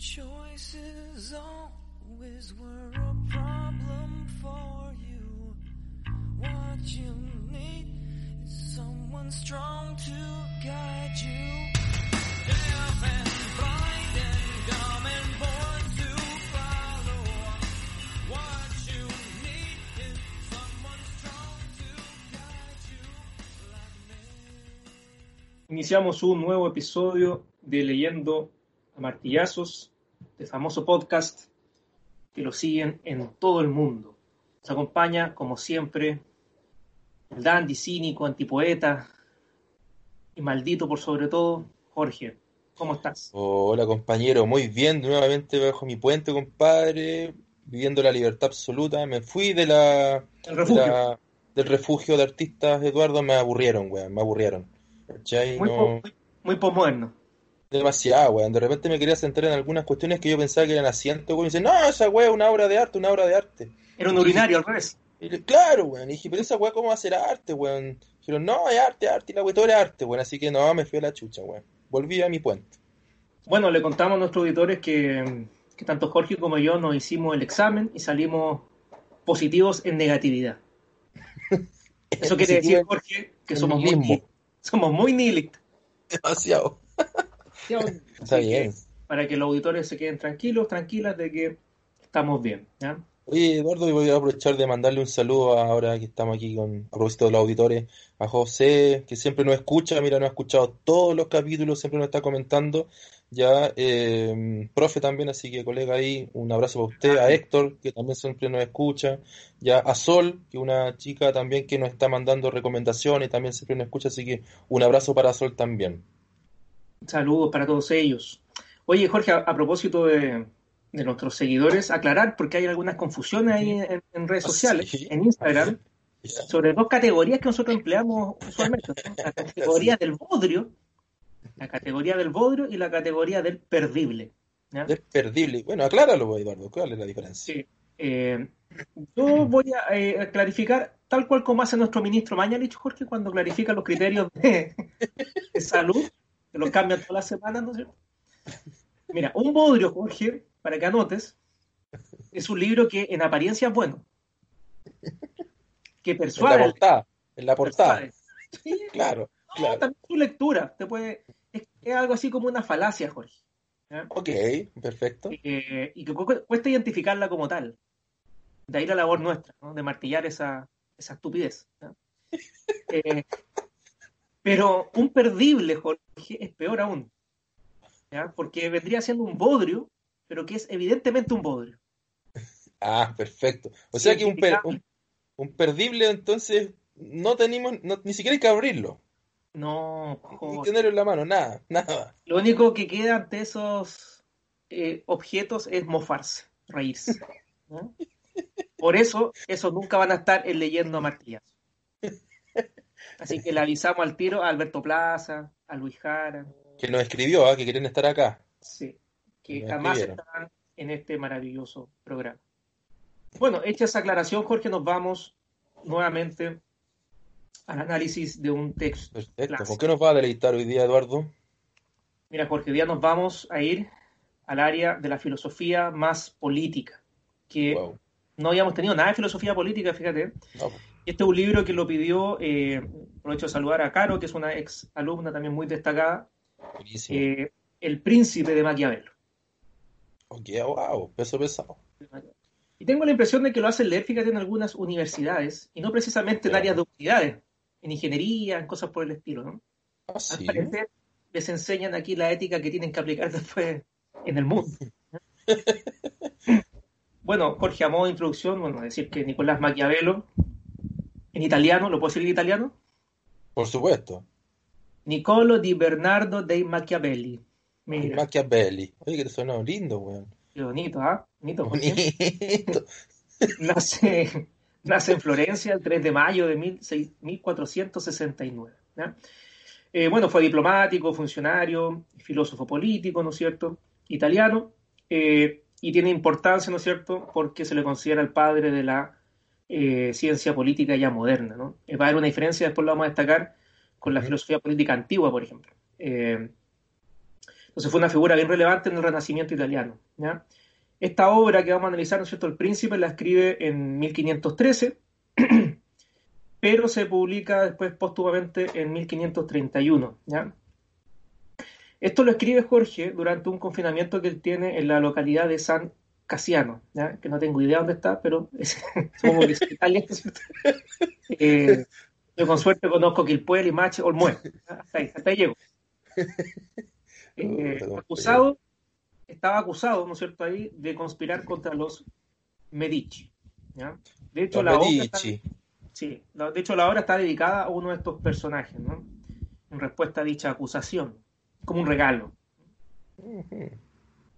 Choices always were a problem for you. What you need is someone strong to guide you. Deaf and blind and dumb and born to follow. What you need is someone strong to guide you like me. Iniciamos un nuevo episodio de Leyendo a Martillazos, de famoso podcast que lo siguen en todo el mundo. Nos acompaña, como siempre, el dandy, cínico, antipoeta y maldito por sobre todo, Jorge. ¿Cómo estás? Hola compañero, muy bien, nuevamente bajo mi puente, compadre, viviendo la libertad absoluta. Me fui de la, de del refugio de artistas, Eduardo, me aburrieron, weón, me aburrieron. ¿Cachai? Muy, No- po- muy, muy posmoderno. Demasiado, weón. De repente me quería centrar en algunas cuestiones que yo pensaba que eran asientos, weón. Y dice, no, esa weá es una obra de arte, una obra de arte. Era un urinario al revés. Y le- claro, weón. Y dije, pero esa weá, ¿cómo va a ser arte, weón? Dijeron, no, es arte, arte, y la weá todo era arte, weón. Así que no, me fui a la chucha, weón. Volví a mi puente. Bueno, le contamos a nuestros auditores que, que tanto Jorge como yo nos hicimos el examen y salimos positivos en negatividad. Eso quiere decir, Jorge, que somos muy, somos muy nihilistas. Demasiado. Está que, para que los auditores se queden tranquilos, tranquilas de que estamos bien. ¿ya? Oye, Eduardo, y voy a aprovechar de mandarle un saludo ahora que estamos aquí con, a propósito de los auditores, a José, que siempre nos escucha, mira, nos ha escuchado todos los capítulos, siempre nos está comentando, ya, eh, profe también, así que colega ahí, un abrazo para usted, a Héctor, que también siempre nos escucha, ya a Sol, que una chica también que nos está mandando recomendaciones, también siempre nos escucha, así que un abrazo para Sol también. Saludos para todos ellos. Oye, Jorge, a, a propósito de, de nuestros seguidores, aclarar porque hay algunas confusiones ahí en, en redes sociales, sí. en Instagram, sobre dos categorías que nosotros empleamos usualmente. ¿no? La categoría del bodrio, la categoría del bodrio y la categoría del perdible. ¿ya? Es perdible. Bueno, acláralo, Eduardo, ¿cuál es la diferencia? Sí. Eh, yo voy a eh, clarificar tal cual como hace nuestro ministro Mañalich, Jorge, cuando clarifica los criterios de, de salud, que los cambian todas las semanas, ¿no es cierto? Mira, un bodrio, Jorge, para que anotes, es un libro que en apariencia es bueno, que En la persuade, portada, en la portada, persuade. Sí, claro, no, claro. también su lectura, te puede, es, es algo así como una falacia, Jorge. Ok, perfecto. eh, y que cu- cuesta identificarla como tal. De ahí la labor nuestra, ¿no? de martillar esa, esa estupidez. ¿no? Eh, pero un perdible, Jorge, es peor aún. ¿ya? Porque vendría siendo un bodrio, pero que es evidentemente un bodrio. Ah, perfecto. O sea que un, per- Identificable. un, un perdible, entonces, no tenemos, no- ni siquiera hay que abrirlo, No, ni Jorge. tenerlo en la mano, nada, nada. Lo único que queda ante esos eh, objetos es mofarse, reírse. ¿no? Por eso, esos nunca van a estar en leyendo a martillazo. Así que le avisamos al tiro a Alberto Plaza, a Luis Jara, Que nos escribió, ah, que quieren estar acá. sí, que jamás escribieron. estarán en este maravilloso programa. Bueno, hecha esa aclaración, Jorge, nos vamos nuevamente al análisis de un texto. Perfecto. ¿Con qué nos va a deleitar hoy día, Eduardo? Mira, Jorge, hoy día nos vamos a ir al área de la filosofía más política, que Wow. no habíamos tenido nada de filosofía política, fíjate. No, Este es un libro que lo pidió, eh, aprovecho de saludar a Caro, que es una ex alumna también muy destacada, eh, El Príncipe de Maquiavelo. Ok, wow, peso pesado. Y tengo la impresión de que lo hacen leer, fíjate, en algunas universidades, y no precisamente en áreas de utilidades, en ingeniería, en cosas por el estilo, ¿no? Ah, Al sí. parecer les enseñan aquí la ética que tienen que aplicar después en el mundo. Bueno, Jorge, a modo de introducción, bueno, decir que Nicolás Maquiavelo, en italiano, ¿lo puedo decir en italiano? Por supuesto. Niccolo di Bernardo dei Machiavelli. Mira, Machiavelli. Oye, que te suena lindo, weón. qué bonito, ¿ah? Bonito. Nace, nace en Florencia el 3 de mayo de 16 1469. ¿ya? Eh, bueno, fue diplomático, funcionario, filósofo político, ¿no es cierto? Italiano, eh, y tiene importancia, ¿no es cierto? Porque se le considera el padre de la eh, ciencia política ya moderna, ¿no? Eh, va a haber una diferencia, después lo vamos a destacar, con la filosofía política antigua, por ejemplo. Eh, Entonces fue una figura bien relevante en el Renacimiento italiano. ¿ya? Esta obra que vamos a analizar, ¿no es cierto? El Príncipe la escribe en 1513, pero se publica después póstumamente en 1531. ¿ya? Esto lo escribe Jorge durante un confinamiento que él tiene en la localidad de San Casiano, ¿ya? que no tengo idea dónde está, pero es, como que es Italia. eh, yo con suerte conozco Quilpué, Limache, Olmué. Hasta ahí, hasta ahí llego. Eh, acusado, estaba acusado, ¿no es cierto?, ahí de conspirar contra los Medici. ¿ya? De hecho, Los la obra está, sí, la- de hecho, la obra está dedicada a uno de estos personajes, ¿no? En respuesta a dicha acusación, como un regalo.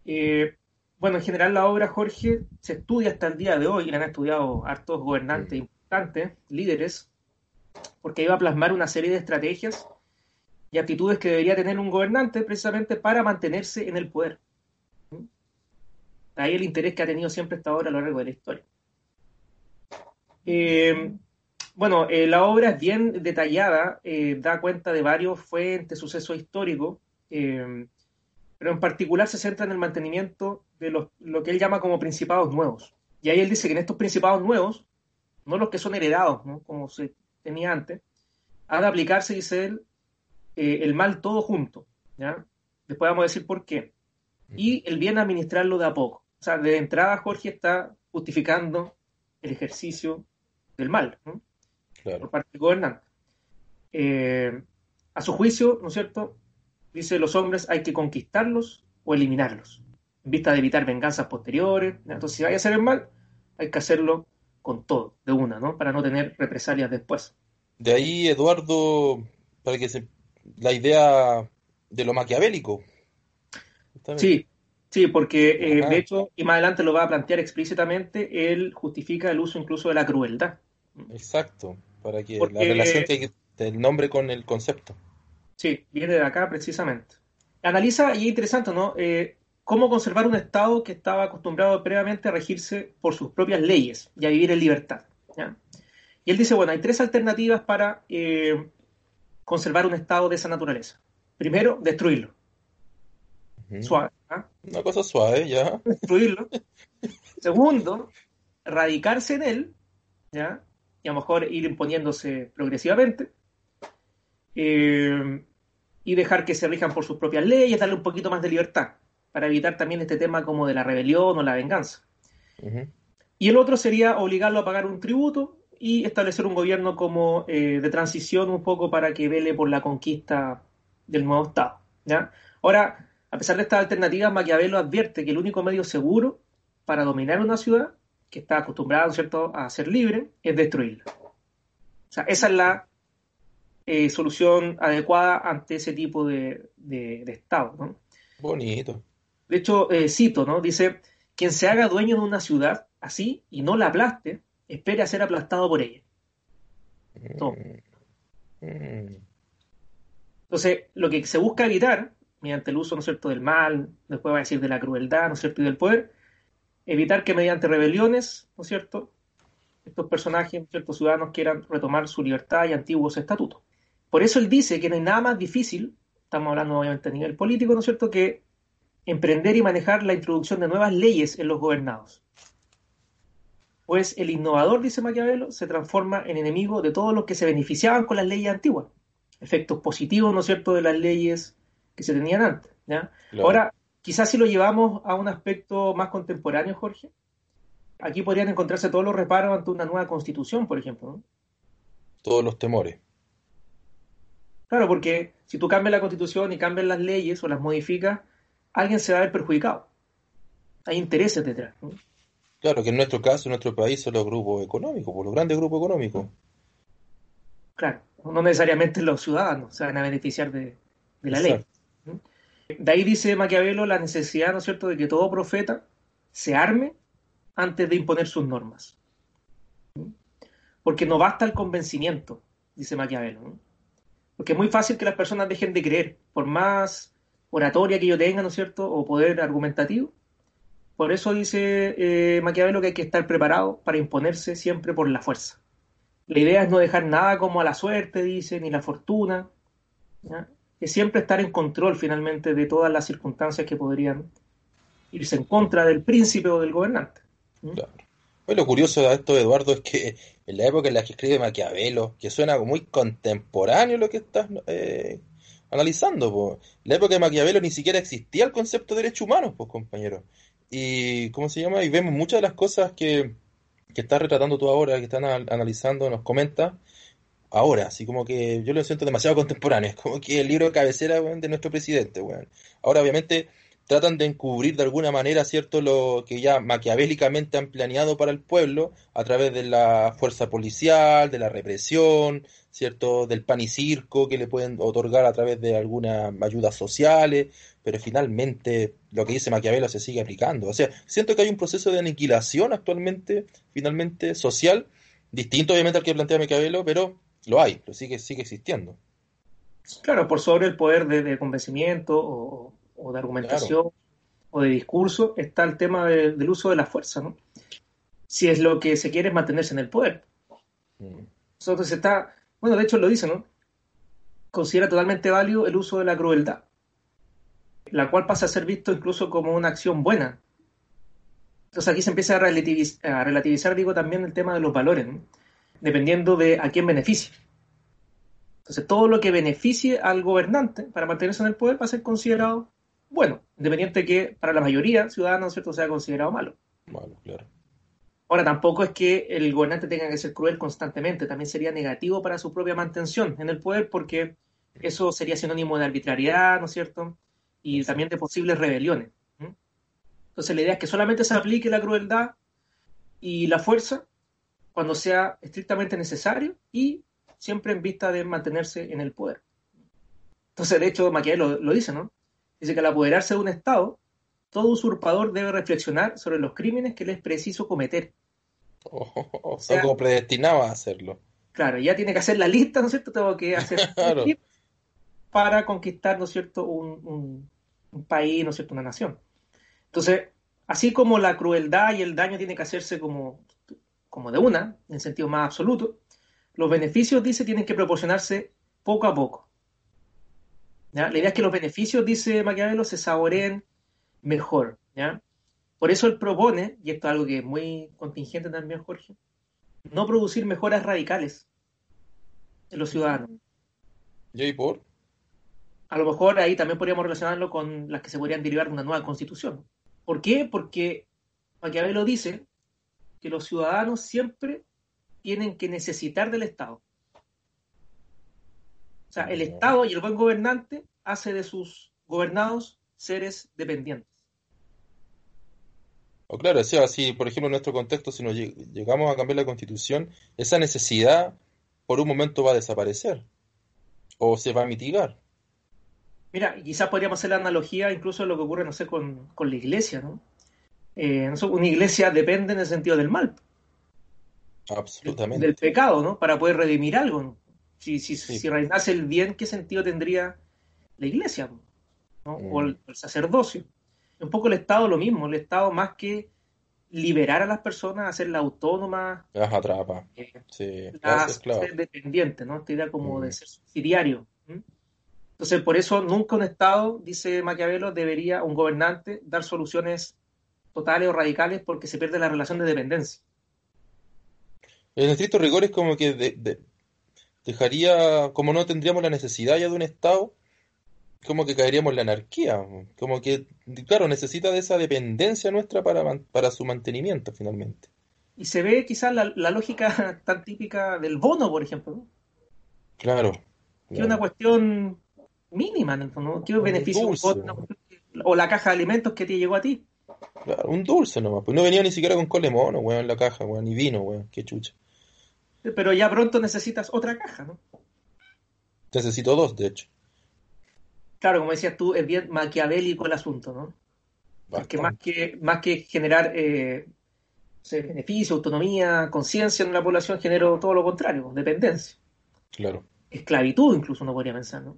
Eh, bueno, en general la obra, Jorge, se estudia hasta el día de hoy, y la han estudiado hartos gobernantes importantes, líderes, porque iba a plasmar una serie de estrategias y actitudes que debería tener un gobernante precisamente para mantenerse en el poder. Ahí el interés que ha tenido siempre esta obra a lo largo de la historia. Eh, bueno, eh, la obra es bien detallada, eh, da cuenta de varios fuentes, sucesos históricos, pero en particular se centra en el mantenimiento de los- lo que él llama como principados nuevos. Y ahí él dice que en estos principados nuevos, no los que son heredados, ¿no? como se tenía antes, ha de aplicarse, dice él, eh, el mal todo junto. ¿ya? Después vamos a decir por qué. Y el bien administrarlo de a poco. O sea, de entrada Jorge está justificando el ejercicio del mal ¿no? Claro. por parte del gobernante. Eh, a su juicio, ¿no es cierto? Dice los hombres hay que conquistarlos o eliminarlos, vista de evitar venganzas posteriores. Entonces, si vaya a hacer el mal, hay que hacerlo con todo, de una, ¿no? Para no tener represalias después. De ahí, Eduardo, para que se... la idea de lo maquiavélico. Sí, sí, porque eh, de hecho, y más adelante lo va a plantear explícitamente, él justifica el uso incluso de la crueldad. Exacto, para que la relación que- del nombre con el concepto. Sí, viene de acá precisamente. Analiza, y es interesante, ¿no? Eh, cómo conservar un Estado que estaba acostumbrado previamente a regirse por sus propias leyes y a vivir en libertad. ¿ya? Y él dice, bueno, hay tres alternativas para eh, conservar un Estado de esa naturaleza. Primero, destruirlo. Suave. ¿ah? Una cosa suave, ya. Destruirlo. Segundo, radicarse en él, ¿ya? Y a lo mejor ir imponiéndose progresivamente. Eh, y dejar que se rijan por sus propias leyes, darle un poquito más de libertad, para evitar también este tema como de la rebelión o la venganza. Y el otro sería obligarlo a pagar un tributo y establecer un gobierno como eh, de transición un poco para que vele por la conquista del nuevo Estado. ¿ya? Ahora, a pesar de estas alternativas, Maquiavelo advierte que el único medio seguro para dominar una ciudad, que está acostumbrada ¿no es cierto? a ser libre, es destruirla. O sea, esa es la eh, solución adecuada ante ese tipo de, de- de Estado. ¿no? Bonito. De hecho, eh, cito, ¿no? Dice, quien se haga dueño de una ciudad así y no la aplaste, espere a ser aplastado por ella. No. Mm. Entonces, lo que se busca evitar, mediante el uso, ¿no es cierto?, del mal, después va a decir de la crueldad, ¿no es cierto?, y del poder, evitar que mediante rebeliones, ¿no es cierto?, estos personajes, ¿no es cierto?, ciudadanos quieran retomar su libertad y antiguos estatutos. Por eso él dice que no hay nada más difícil, estamos hablando obviamente a nivel político, ¿no es cierto?, que emprender y manejar la introducción de nuevas leyes en los gobernados. Pues el innovador, dice Maquiavelo, se transforma en enemigo de todos los que se beneficiaban con las leyes antiguas. Efectos positivos, ¿no es cierto?, de las leyes que se tenían antes. ¿ya? Claro. Ahora, quizás si lo llevamos a un aspecto más contemporáneo, Jorge, aquí podrían encontrarse todos los reparos ante una nueva constitución, por ejemplo. ¿no? Todos los temores. Claro, porque si tú cambias la constitución y cambias las leyes o las modificas, alguien se va a ver perjudicado. Hay intereses detrás. ¿no? Claro que en nuestro caso, en nuestro país, son los grupos económicos, por los grandes grupos económicos. Claro, no necesariamente los ciudadanos se van a beneficiar de, de la ley. De ahí dice Maquiavelo la necesidad, ¿no es cierto?, de que todo profeta se arme antes de imponer sus normas. Porque no basta el convencimiento, dice Maquiavelo. Porque es muy fácil que las personas dejen de creer, por más oratoria que yo tenga, ¿no es cierto?, o poder argumentativo. Por eso dice eh, Maquiavelo que hay que estar preparado para imponerse siempre por la fuerza. La idea es no dejar nada como a la suerte, dice, ni la fortuna, ¿ya? es siempre estar en control finalmente de todas las circunstancias que podrían irse en contra del príncipe o del gobernante. ¿Mm? Claro. Pues lo curioso de esto, Eduardo, es que en la época en la que escribe Maquiavelo, que suena muy contemporáneo lo que estás eh, analizando. En la época de Maquiavelo ni siquiera existía el concepto de derechos humanos, pues, compañero. Y, ¿cómo se llama? Y vemos muchas de las cosas que, que estás retratando tú ahora, que están al- analizando, nos comenta ahora, así como que yo lo siento demasiado contemporáneo, es como que el libro de cabecera, de nuestro presidente, weón. Ahora, obviamente, tratan de encubrir de alguna manera, ¿cierto?, lo que ya maquiavélicamente han planeado para el pueblo a través de la fuerza policial, de la represión, ¿cierto?, del pan y circo que le pueden otorgar a través de algunas ayudas sociales, pero finalmente lo que dice Maquiavelo se sigue aplicando. O sea, siento que hay un proceso de aniquilación actualmente, finalmente, social, distinto obviamente al que plantea Maquiavelo, pero lo hay, lo sigue, sigue existiendo. Claro, por sobre el poder de, de convencimiento o, o de argumentación o de discurso está el tema de- del uso de la fuerza, ¿no? Si es lo que se quiere es mantenerse en el poder. Mm. Entonces está, bueno, de hecho lo dice, ¿no? Considera totalmente válido el uso de la crueldad, la cual pasa a ser visto incluso como una acción buena. Entonces aquí se empieza a relativiz- a relativizar, digo, también el tema de los valores, ¿no? dependiendo de a quién beneficie. Entonces todo lo que beneficie al gobernante para mantenerse en el poder va a ser considerado bueno, independiente que para la mayoría ciudadanos, ¿cierto?, sea considerado malo. Malo, claro. Ahora, tampoco es que el gobernante tenga que ser cruel constantemente, también sería negativo para su propia mantención en el poder porque eso sería sinónimo de arbitrariedad, ¿no es cierto? Y también de posibles rebeliones. Entonces, la idea es que solamente se aplique la crueldad y la fuerza cuando sea estrictamente necesario y siempre en vista de mantenerse en el poder. Entonces, de hecho, Maquiavelo lo, lo dice, ¿no? Dice que al apoderarse de un Estado, todo usurpador debe reflexionar sobre los crímenes que le es preciso cometer Oh, oh, oh, sea- a hacerlo. Claro, ya tiene que hacer la lista, ¿no es cierto? Tengo que hacer Claro. para conquistar, ¿no es cierto?, un, un- un país, ¿no es cierto?, una nación. Entonces, así como la crueldad y el daño tiene que hacerse como, como de una, en sentido más absoluto, los beneficios, dice, tienen que proporcionarse poco a poco. ¿Ya? La idea es que los beneficios, dice Maquiavelo, se saboreen mejor. ¿ya? Por eso él propone, y esto es algo que es muy contingente también, Jorge, no producir mejoras radicales en los ciudadanos. ¿Y ahí por? A lo mejor ahí también podríamos relacionarlo con las que se podrían derivar de una nueva constitución. ¿Por qué? Porque Maquiavelo dice que los ciudadanos siempre tienen que necesitar del Estado. O sea, el. Estado y el buen gobernante hace de sus gobernados seres dependientes. O claro, o sea, si por ejemplo en nuestro contexto, si nos lleg- llegamos a cambiar la constitución, esa necesidad por un momento va a desaparecer o se va a mitigar. Mira, quizás podríamos hacer la analogía incluso de lo que ocurre, no sé, con, con la iglesia, ¿no? Eh, una iglesia depende en el sentido del mal, Absolutamente. del pecado, ¿no? Para poder redimir algo, ¿no? Si, si, Sí. si reinase el bien, ¿qué sentido tendría la iglesia? ¿no? O el, Mm. el sacerdocio. Un poco el Estado lo mismo, el Estado más que liberar a las personas, hacerlas autónomas, Las atrapa. eh, Sí, las esclavas. ser dependientes, ¿no? Esta idea como Mm. de ser subsidiario. ¿m? Entonces, por eso nunca un Estado, dice Maquiavelo, debería, un gobernante, dar soluciones totales o radicales porque se pierde la relación de dependencia. En estricto rigor es como que de- de- dejaría, como no tendríamos la necesidad ya de un Estado, como que caeríamos en la anarquía. Como que, claro, necesita de esa dependencia nuestra para, para su mantenimiento finalmente. Y se ve quizás la, la lógica tan típica del bono, por ejemplo, ¿no? Claro. que es una cuestión mínima, ¿no? ¿Qué Un beneficio? que- O la caja de alimentos que te llegó a ti. Claro, un dulce nomás. Pues no venía ni siquiera con cole mono, weón, en la caja, weón, ni vino, weón, qué chucha. Pero ya pronto necesitas otra caja, ¿no? Necesito dos, de hecho. Claro, como decías tú, es bien maquiavélico el asunto, ¿no? Porque más que, más que generar eh, beneficio, autonomía, conciencia en la población, generó todo lo contrario, dependencia. Claro. Esclavitud, incluso uno podría pensar, ¿no?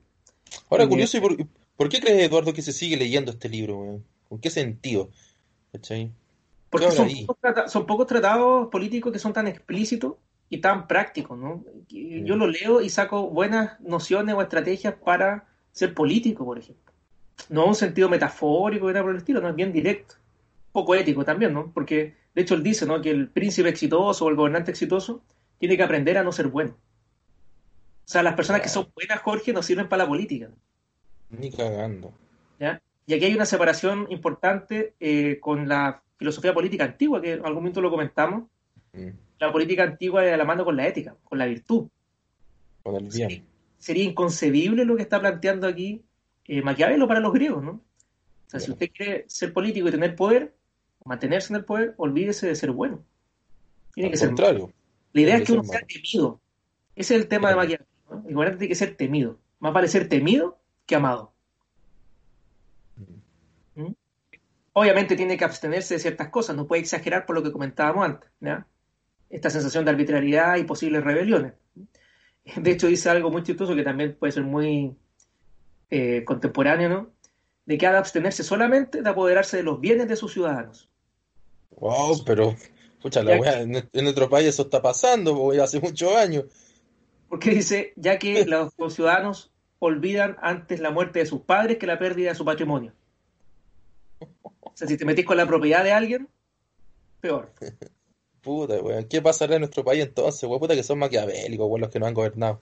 Ahora, curioso, ¿y por, por qué crees, Eduardo, que se sigue leyendo este libro, weón? ¿Con qué sentido? ¿Cachai? Porque pocos, son pocos tratados políticos que son tan explícitos y tan prácticos, ¿no? Mm. Yo lo leo y saco buenas nociones o estrategias para ser político, por ejemplo. No un sentido metafórico, nada por el estilo, no es bien directo. Poco ético también, ¿no? Porque, de hecho, él dice, ¿no? Que el príncipe exitoso o el gobernante exitoso tiene que aprender a no ser bueno. O sea, las personas que son buenas, Jorge, no sirven para la política. Ni cagando. ¿ya? Y aquí hay una separación importante eh, con la filosofía política antigua, que en algún momento lo comentamos. Mm, La política antigua de la mano con la ética, con la virtud. Con el bien. Sería inconcebible lo que está planteando aquí eh, Maquiavelo para los griegos, ¿no? O sea, si usted quiere ser político y tener poder, mantenerse en el poder, olvídese de ser bueno. Tiene Al que ser. La idea es que uno sea malo. temido. Ese es el tema de. Maquiavelo. ¿no? Gobernante tiene que ser temido. Más vale ser temido que amado. ¿Mm? Obviamente tiene que abstenerse de ciertas cosas, no puede exagerar por lo que comentábamos antes. ¿ya? Esta sensación de arbitrariedad y posibles rebeliones. De hecho, dice algo muy chistoso que también puede ser muy eh, contemporáneo, ¿no? De que ha de abstenerse solamente de apoderarse de los bienes de sus ciudadanos. Wow, pero, pucha, la wea, en, en nuestro país eso está pasando, po, hace muchos años. Porque dice, ya que los, los ciudadanos olvidan antes la muerte de sus padres que la pérdida de su patrimonio. O sea, si te metís con la propiedad de alguien, peor. Puta, weón. ¿Qué pasará en nuestro país entonces, weón? Puta que son maquiavélicos, weón, los que nos han gobernado.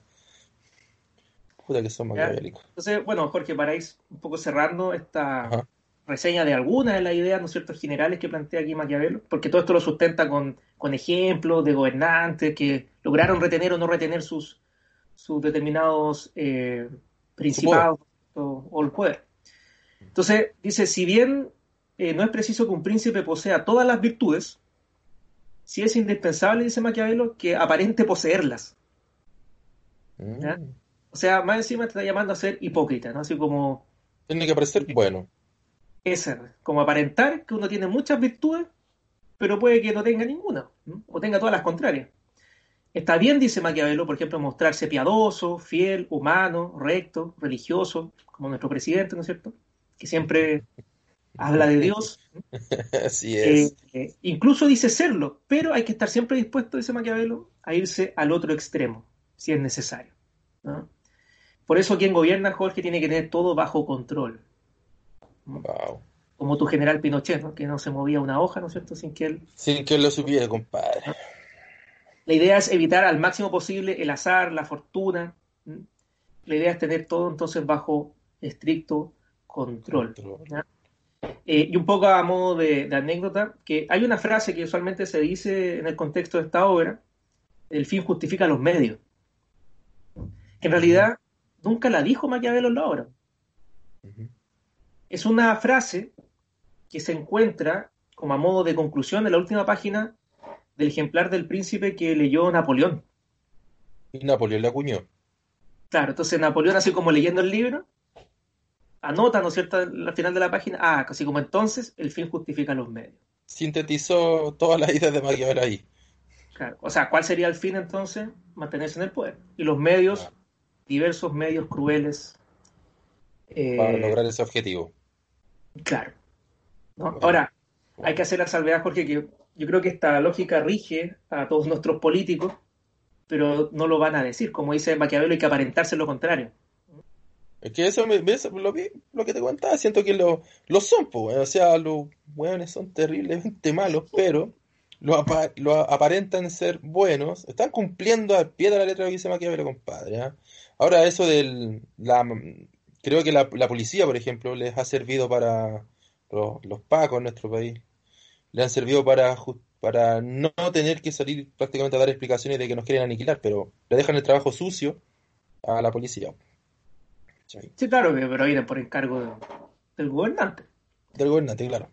Puta que son maquiavélicos. Entonces, bueno, Jorge, para ir un poco cerrando esta Ajá. reseña de algunas de las ideas, ¿no es cierto?, generales que plantea aquí Maquiavelo, porque todo esto lo sustenta con, con ejemplos de gobernantes que lograron retener o no retener sus, sus determinados eh, principados o, o el poder. Entonces, dice, si bien eh, no es preciso que un príncipe posea todas las virtudes, sí es indispensable, dice Maquiavelo, que aparente poseerlas. ¿Ya? Mm. O sea, más encima te está llamando a ser hipócrita, ¿no? Así como Tiene que parecer bueno. ese, como aparentar que uno tiene muchas virtudes, pero puede que no tenga ninguna, ¿no? o tenga todas las contrarias. Está bien, dice Maquiavelo, por ejemplo, mostrarse piadoso, fiel, humano, recto, religioso, como nuestro presidente, ¿no es cierto? Que siempre habla de Dios. Así Eh, es. eh, incluso dice serlo, pero hay que estar siempre dispuesto, dice Maquiavelo, a irse al otro extremo, si es necesario. ¿no? Por eso quien gobierna, Jorge, tiene que tener todo bajo control. Wow. Como tu general Pinochet, ¿no? que no se movía una hoja, ¿no es cierto?, sin que él... Sin que él lo supiera, compadre. La idea es evitar al máximo posible el azar, la fortuna. La idea es tener todo entonces bajo estricto control. Control. Eh, y un poco a modo de, de anécdota, que hay una frase que usualmente se dice en el contexto de esta obra, el fin justifica los medios. Que en realidad nunca la dijo Maquiavelo en la obra. Es una frase que se encuentra como a modo de conclusión en la última página del ejemplar del príncipe que leyó Napoleón. Y Napoleón la acuñó. Claro, entonces Napoleón, así como leyendo el libro, anota, ¿no es cierto?, al final de la página, ah, así como entonces el fin justifica los medios. Sintetizó todas las ideas de Maquiavelo ahí. Claro. O sea, ¿cuál sería el fin entonces? Mantenerse en el poder. Y los medios, Claro. diversos medios crueles. eh, Para lograr ese objetivo. Claro. ¿no? Bueno. Ahora, hay que hacer la salvedad, Jorge, que yo creo que esta lógica rige a todos nuestros políticos, pero no lo van a decir. Como dice Maquiavelo, hay que aparentarse lo contrario. Es que eso, me, ves, lo, lo que te contaba, siento que lo, lo son, pues, o sea, los hueones son terriblemente malos, pero lo, apa- lo aparentan ser buenos, están cumpliendo al pie de la letra lo que dice Maquiavelo, compadre. ¿ah? Ahora, eso del, la, creo que la, la policía, por ejemplo, les ha servido para los, los pacos en nuestro país, le han servido para, para no tener que salir prácticamente a dar explicaciones de que nos quieren aniquilar, pero le dejan el trabajo sucio a la policía. ¿Cachai? Sí, claro, pero viene por encargo de- del gobernante. Del gobernante, claro.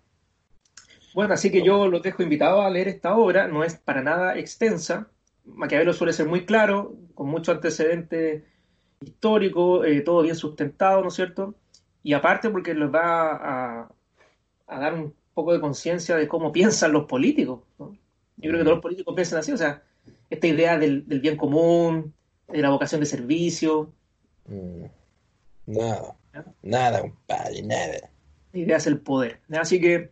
Bueno, así que yo los dejo invitados a leer esta obra, no es para nada extensa. Maquiavelo suele ser muy claro, con mucho antecedente histórico, eh, todo bien sustentado, ¿no es cierto? Y aparte porque les va a, a dar un poco de conciencia de cómo piensan los políticos, ¿no? Yo creo que todos los políticos piensan así, o sea, esta idea del, del bien común, de la vocación de servicio, Mm, Nada, nada, compadre, nada. la idea es el poder. Así que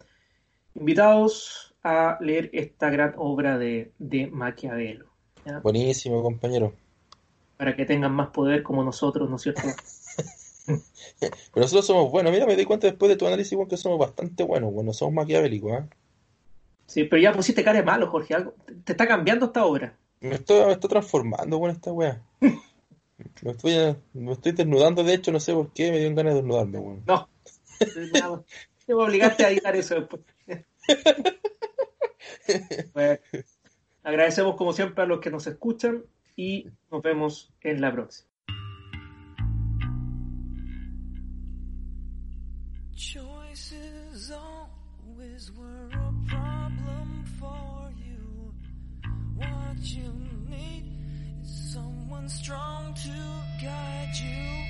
invitados a leer esta gran obra de, de Maquiavelo. ¿ya? Buenísimo, compañero. para que tengan más poder como nosotros, ¿no es cierto? Pero nosotros somos buenos. Mira, me di cuenta después de tu análisis, weón, que somos bastante buenos, bueno, somos maquiavélicos, ¿eh? Sí, pero ya pusiste cara de malo, Jorge. Algo, te está cambiando esta obra. Me estoy, me estoy transformando, weón, esta weá. Me estoy, me estoy desnudando, de hecho, no sé por qué me dio ganas de desnudarme, weón. No. Te obligaste a editar eso después. Bueno, agradecemos como siempre a los que nos escuchan y nos vemos en la próxima. Choices always were a problem for you. What strong to guide you.